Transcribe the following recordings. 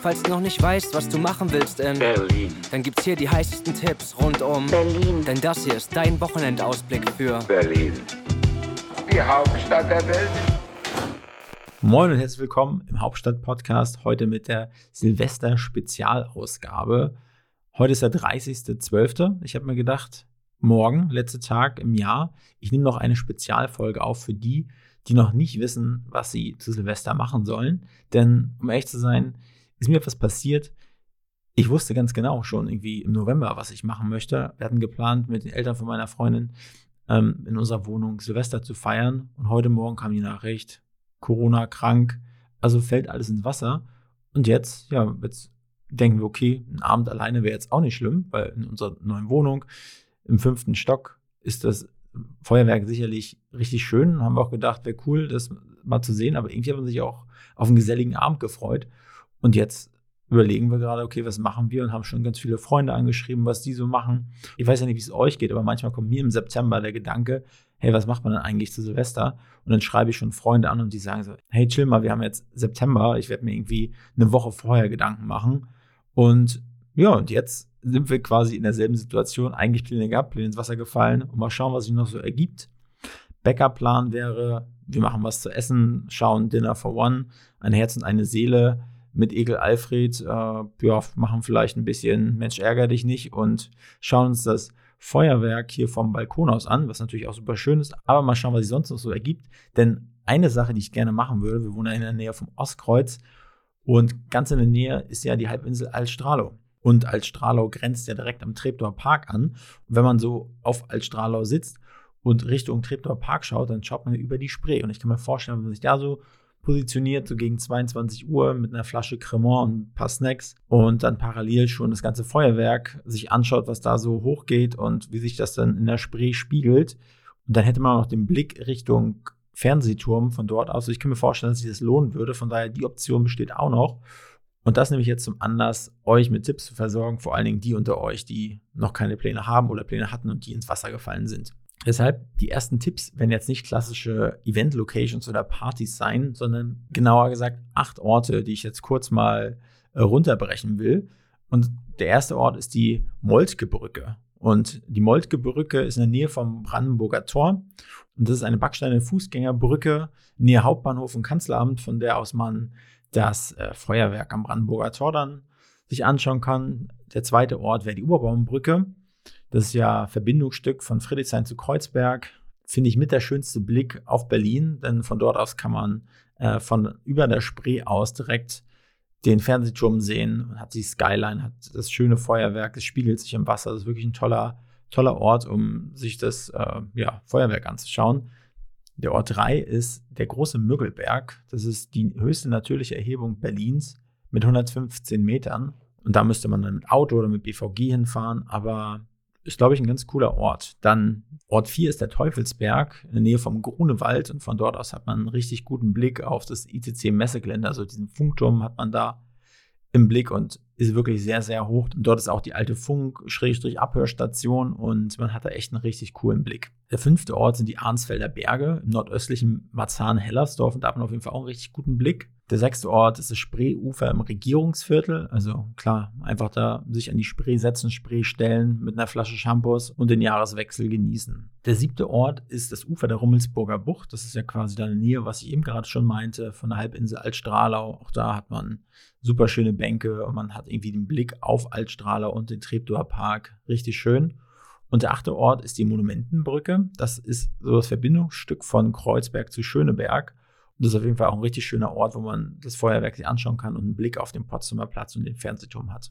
Falls du noch nicht weißt, was du machen willst in Berlin. dann gibt's hier die heißesten Tipps rund um Berlin. Denn das hier ist dein Wochenendausblick für Berlin. Die Hauptstadt der Welt. Moin und herzlich willkommen im Hauptstadt-Podcast. Heute mit der Silvester-Spezialausgabe. Heute ist der 30.12. Ich habe mir gedacht, morgen, letzter Tag im Jahr, ich nehme noch eine Spezialfolge auf für die, die noch nicht wissen, was sie zu Silvester machen sollen. Denn, um ehrlich zu sein, ist mir etwas passiert. Ich wusste ganz genau schon irgendwie im November, was ich machen möchte. Wir hatten geplant, mit den Eltern von meiner Freundin ähm, in unserer Wohnung Silvester zu feiern. Und heute Morgen kam die Nachricht, Corona krank, also fällt alles ins Wasser. Und jetzt, ja, jetzt denken wir, okay, ein Abend alleine wäre jetzt auch nicht schlimm, weil in unserer neuen Wohnung im fünften Stock ist das Feuerwerk sicherlich richtig schön. Haben wir auch gedacht, wäre cool, das mal zu sehen, aber irgendwie haben wir sich auch auf einen geselligen Abend gefreut. Und jetzt überlegen wir gerade, okay, was machen wir und haben schon ganz viele Freunde angeschrieben, was die so machen. Ich weiß ja nicht, wie es euch geht, aber manchmal kommt mir im September der Gedanke, hey, was macht man denn eigentlich zu Silvester? Und dann schreibe ich schon Freunde an und die sagen so, hey, chill mal, wir haben jetzt September, ich werde mir irgendwie eine Woche vorher Gedanken machen. Und ja, und jetzt sind wir quasi in derselben Situation, eigentlich Pläne gehabt, Pläne ins Wasser gefallen und mal schauen, was sich noch so ergibt. Backup-Plan wäre, wir machen was zu essen, schauen Dinner for One, ein Herz und eine Seele mit Egel Alfred, äh, ja, machen vielleicht ein bisschen Mensch ärger dich nicht und schauen uns das Feuerwerk hier vom Balkon aus an, was natürlich auch super schön ist, aber mal schauen, was sich sonst noch so ergibt. Denn eine Sache, die ich gerne machen würde, wir wohnen ja in der Nähe vom Ostkreuz und ganz in der Nähe ist ja die Halbinsel Altstrahlau. Und Altstrahlau grenzt ja direkt am Treptower Park an. Und wenn man so auf Altstrahlau sitzt und Richtung Treptower Park schaut, dann schaut man über die Spree. Und ich kann mir vorstellen, wenn man sich da so positioniert, so gegen 22 Uhr mit einer Flasche Cremant und ein paar Snacks und dann parallel schon das ganze Feuerwerk sich anschaut, was da so hochgeht und wie sich das dann in der Spree spiegelt. Und dann hätte man auch den Blick Richtung Fernsehturm von dort aus. Also ich kann mir vorstellen, dass sich das lohnen würde. Von daher, die Option besteht auch noch. Und das nehme ich jetzt zum Anlass, euch mit Tipps zu versorgen, vor allen Dingen die unter euch, die noch keine Pläne haben oder Pläne hatten und die ins Wasser gefallen sind. Deshalb, die ersten Tipps werden jetzt nicht klassische Event-Locations oder Partys sein, sondern genauer gesagt acht Orte, die ich jetzt kurz mal äh, runterbrechen will. Und der erste Ort ist die Moltke Brücke. Und die Moltke Brücke ist in der Nähe vom Brandenburger Tor. Und das ist eine backsteine Fußgängerbrücke nähe Hauptbahnhof und Kanzleramt, von der aus man das äh, Feuerwerk am Brandenburger Tor dann sich anschauen kann. Der zweite Ort wäre die Oberbaumbrücke. Das ist ja Verbindungsstück von Friedrichshain zu Kreuzberg. Finde ich mit der schönste Blick auf Berlin, denn von dort aus kann man äh, von über der Spree aus direkt den Fernsehturm sehen, man hat die Skyline, hat das schöne Feuerwerk, es spiegelt sich im Wasser. Das ist wirklich ein toller, toller Ort, um sich das äh, ja, Feuerwerk anzuschauen. Der Ort 3 ist der große Müggelberg. Das ist die höchste natürliche Erhebung Berlins mit 115 Metern. Und da müsste man dann mit Auto oder mit BVG hinfahren, aber ist, glaube ich, ein ganz cooler Ort. Dann Ort 4 ist der Teufelsberg in der Nähe vom Grunewald und von dort aus hat man einen richtig guten Blick auf das ICC-Messegelände, also diesen Funkturm hat man da im Blick und ist wirklich sehr, sehr hoch. Dort ist auch die alte Funk-Abhörstation und man hat da echt einen richtig coolen Blick. Der fünfte Ort sind die Arnsfelder Berge im nordöstlichen Marzahn-Hellersdorf und da hat man auf jeden Fall auch einen richtig guten Blick. Der sechste Ort ist das Spreeufer im Regierungsviertel. Also klar, einfach da sich an die Spree setzen, Spree stellen, mit einer Flasche Shampoos und den Jahreswechsel genießen. Der siebte Ort ist das Ufer der Rummelsburger Bucht. Das ist ja quasi da in der Nähe, was ich eben gerade schon meinte, von der Halbinsel Altstrahlau. Auch da hat man super schöne Bänke und man hat irgendwie den Blick auf Altstrahlau und den Treptower Park. Richtig schön. Und der achte Ort ist die Monumentenbrücke. Das ist so das Verbindungsstück von Kreuzberg zu Schöneberg. Das ist auf jeden Fall auch ein richtig schöner Ort, wo man das Feuerwerk sich anschauen kann und einen Blick auf den Potsdamer Platz und den Fernsehturm hat.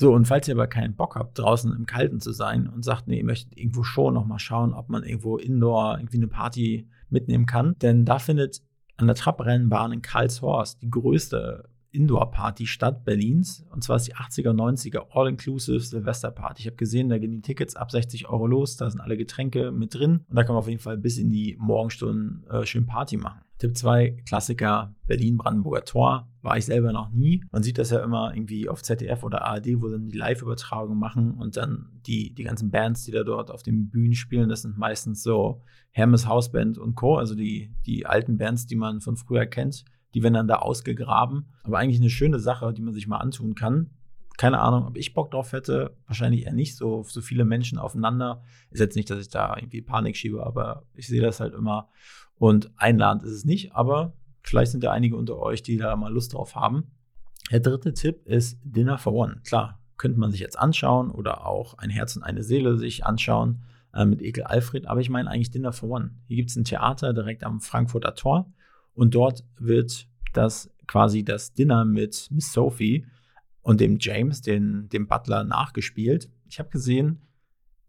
So, und falls ihr aber keinen Bock habt, draußen im Kalten zu sein und sagt, nee, ihr möchtet irgendwo schon nochmal schauen, ob man irgendwo indoor irgendwie eine Party mitnehmen kann, denn da findet an der Trabrennbahn in Karlshorst die größte Indoor-Party statt Berlins. Und zwar ist die 80er, 90er All-Inclusive Silvester-Party. Ich habe gesehen, da gehen die Tickets ab 60 Euro los, da sind alle Getränke mit drin und da kann man auf jeden Fall bis in die Morgenstunden äh, schön Party machen. Tipp 2, Klassiker Berlin-Brandenburger Tor. War ich selber noch nie. Man sieht das ja immer irgendwie auf ZDF oder ARD, wo dann die Live-Übertragung machen und dann die, die ganzen Bands, die da dort auf den Bühnen spielen, das sind meistens so Hermes Hausband und Co., also die, die alten Bands, die man von früher kennt. Die werden dann da ausgegraben. Aber eigentlich eine schöne Sache, die man sich mal antun kann. Keine Ahnung, ob ich Bock drauf hätte. Wahrscheinlich eher nicht so, so viele Menschen aufeinander. Ist jetzt nicht, dass ich da irgendwie Panik schiebe, aber ich sehe das halt immer. Und einladend ist es nicht, aber vielleicht sind ja einige unter euch, die da mal Lust drauf haben. Der dritte Tipp ist Dinner for One. Klar, könnte man sich jetzt anschauen oder auch ein Herz und eine Seele sich anschauen äh, mit Ekel Alfred, aber ich meine eigentlich Dinner for One. Hier gibt es ein Theater direkt am Frankfurter Tor und dort wird das quasi das Dinner mit Miss Sophie und dem James, den, dem Butler, nachgespielt. Ich habe gesehen,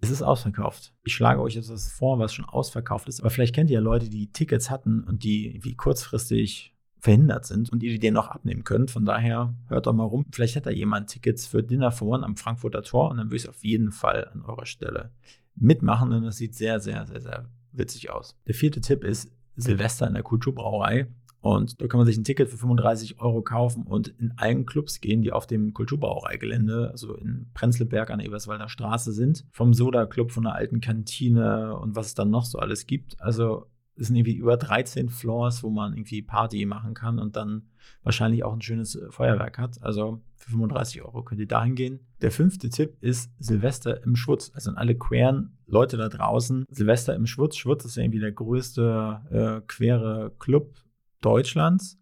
es ist ausverkauft. Ich schlage euch jetzt was vor, was schon ausverkauft ist, aber vielleicht kennt ihr ja Leute, die Tickets hatten und die wie kurzfristig verhindert sind und ihr die den noch abnehmen könnt. Von daher hört doch mal rum. Vielleicht hat da jemand Tickets für Dinner for One am Frankfurter Tor und dann würde ich es auf jeden Fall an eurer Stelle mitmachen, denn das sieht sehr, sehr, sehr, sehr witzig aus. Der vierte Tipp ist Silvester in der Kulturbrauerei. Und da kann man sich ein Ticket für 35 Euro kaufen und in allen Clubs gehen, die auf dem Kulturbrauereigelände, also in Prenzlberg an der Eberswalder Straße sind. Vom Soda Club, von der alten Kantine und was es dann noch so alles gibt. Also es sind irgendwie über 13 Floors, wo man irgendwie Party machen kann und dann wahrscheinlich auch ein schönes äh, Feuerwerk hat. Also für 35 Euro könnt ihr dahin gehen. Der fünfte Tipp ist Silvester im Schwutz. Also an alle queeren Leute da draußen. Silvester im Schwutz. Schwutz ist ja irgendwie der größte äh, queere Club Deutschlands.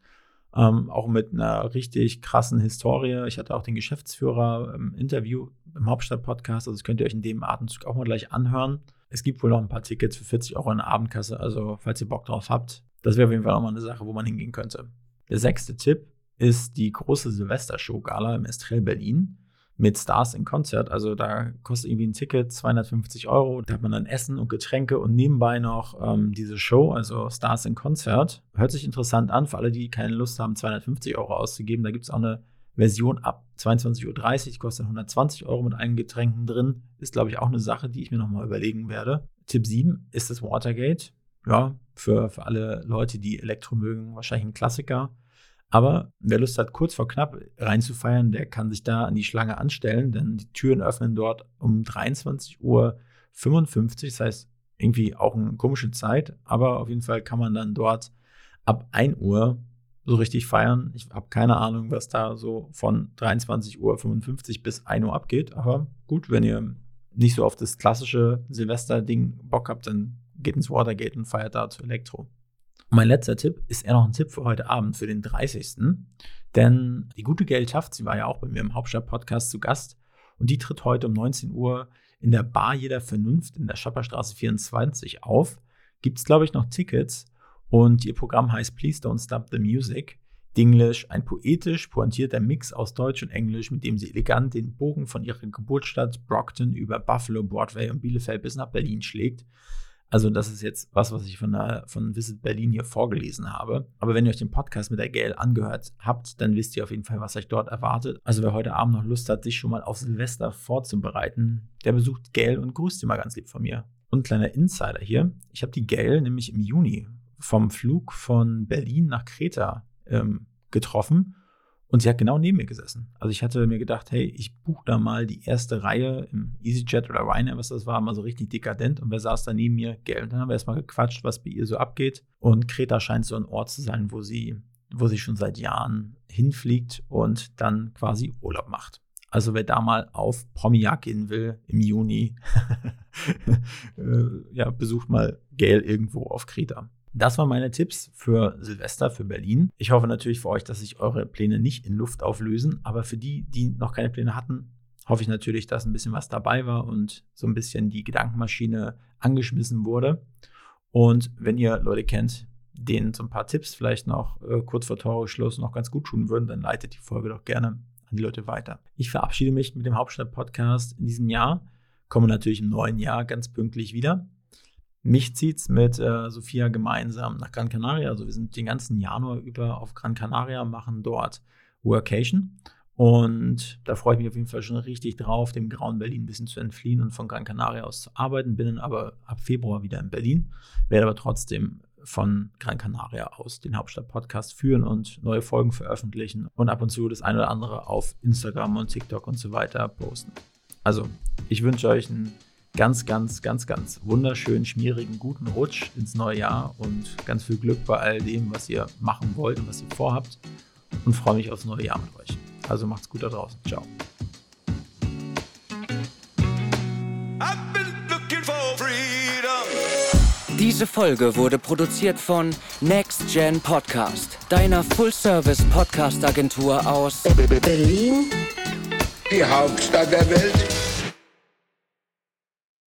Ähm, auch mit einer richtig krassen Historie. Ich hatte auch den Geschäftsführer im Interview im Hauptstadt-Podcast. Also das könnt ihr euch in dem Atemzug auch mal gleich anhören. Es gibt wohl noch ein paar Tickets für 40 Euro in der Abendkasse, also falls ihr Bock drauf habt, das wäre auf jeden Fall auch mal eine Sache, wo man hingehen könnte. Der sechste Tipp ist die große Silvestershow-Gala im Estrell Berlin mit Stars in Konzert. Also da kostet irgendwie ein Ticket 250 Euro. Da hat man dann Essen und Getränke und nebenbei noch ähm, diese Show, also Stars in Konzert. Hört sich interessant an für alle, die keine Lust haben, 250 Euro auszugeben. Da gibt es auch eine Version ab 22.30 Uhr, kostet 120 Euro mit allen Getränken drin. Ist, glaube ich, auch eine Sache, die ich mir nochmal überlegen werde. Tipp 7 ist das Watergate. Ja, für, für alle Leute, die Elektro mögen, wahrscheinlich ein Klassiker. Aber wer Lust hat, kurz vor knapp reinzufeiern, der kann sich da an die Schlange anstellen, denn die Türen öffnen dort um 23.55 Uhr. Das heißt, irgendwie auch eine komische Zeit, aber auf jeden Fall kann man dann dort ab 1 Uhr so richtig feiern. Ich habe keine Ahnung, was da so von 23.55 Uhr bis 1 Uhr abgeht. Aber gut, wenn ihr nicht so auf das klassische Silvester-Ding Bock habt, dann geht ins Watergate und feiert da zu Elektro. Mein letzter Tipp ist eher noch ein Tipp für heute Abend, für den 30. Denn die gute Geldschaft, sie war ja auch bei mir im Hauptstadt-Podcast zu Gast und die tritt heute um 19 Uhr in der Bar Jeder Vernunft in der Schapperstraße 24 auf. Gibt es, glaube ich, noch Tickets und ihr Programm heißt Please Don't Stop the Music. Dinglish, ein poetisch pointierter Mix aus Deutsch und Englisch, mit dem sie elegant den Bogen von ihrer Geburtsstadt Brockton über Buffalo, Broadway und Bielefeld bis nach Berlin schlägt. Also, das ist jetzt was, was ich von, der, von Visit Berlin hier vorgelesen habe. Aber wenn ihr euch den Podcast mit der Gail angehört habt, dann wisst ihr auf jeden Fall, was euch dort erwartet. Also, wer heute Abend noch Lust hat, sich schon mal auf Silvester vorzubereiten, der besucht Gail und grüßt mal ganz lieb von mir. Und ein kleiner Insider hier. Ich habe die Gail nämlich im Juni vom Flug von Berlin nach Kreta ähm, getroffen und sie hat genau neben mir gesessen. Also ich hatte mir gedacht, hey, ich buche da mal die erste Reihe im EasyJet oder Ryanair, was das war, mal so richtig dekadent. Und wer saß da neben mir? Geld. Dann haben wir erstmal gequatscht, was bei ihr so abgeht. Und Kreta scheint so ein Ort zu sein, wo sie, wo sie schon seit Jahren hinfliegt und dann quasi Urlaub macht. Also wer da mal auf Promiak gehen will im Juni, äh, ja, besucht mal Gail irgendwo auf Kreta. Das waren meine Tipps für Silvester, für Berlin. Ich hoffe natürlich für euch, dass sich eure Pläne nicht in Luft auflösen, aber für die, die noch keine Pläne hatten, hoffe ich natürlich, dass ein bisschen was dabei war und so ein bisschen die Gedankenmaschine angeschmissen wurde. Und wenn ihr Leute kennt, denen so ein paar Tipps vielleicht noch äh, kurz vor Toreschluss noch ganz gut tun würden, dann leitet die Folge doch gerne an die Leute weiter. Ich verabschiede mich mit dem Hauptstadt-Podcast in diesem Jahr, komme natürlich im neuen Jahr ganz pünktlich wieder. Mich zieht es mit äh, Sophia gemeinsam nach Gran Canaria. Also wir sind den ganzen Januar über auf Gran Canaria, machen dort Workation. Und da freue ich mich auf jeden Fall schon richtig drauf, dem grauen Berlin ein bisschen zu entfliehen und von Gran Canaria aus zu arbeiten. Bin dann aber ab Februar wieder in Berlin, werde aber trotzdem von Gran Canaria aus den Hauptstadt-Podcast führen und neue Folgen veröffentlichen und ab und zu das eine oder andere auf Instagram und TikTok und so weiter posten. Also, ich wünsche euch einen ganz, ganz, ganz, ganz wunderschönen, schmierigen, guten Rutsch ins neue Jahr und ganz viel Glück bei all dem, was ihr machen wollt und was ihr vorhabt. Und freue mich aufs neue Jahr mit euch. Also macht's gut da draußen. Ciao. Diese Folge wurde produziert von Next Gen Podcast, deiner Full-Service-Podcast-Agentur aus Berlin, Die Hauptstadt der Welt.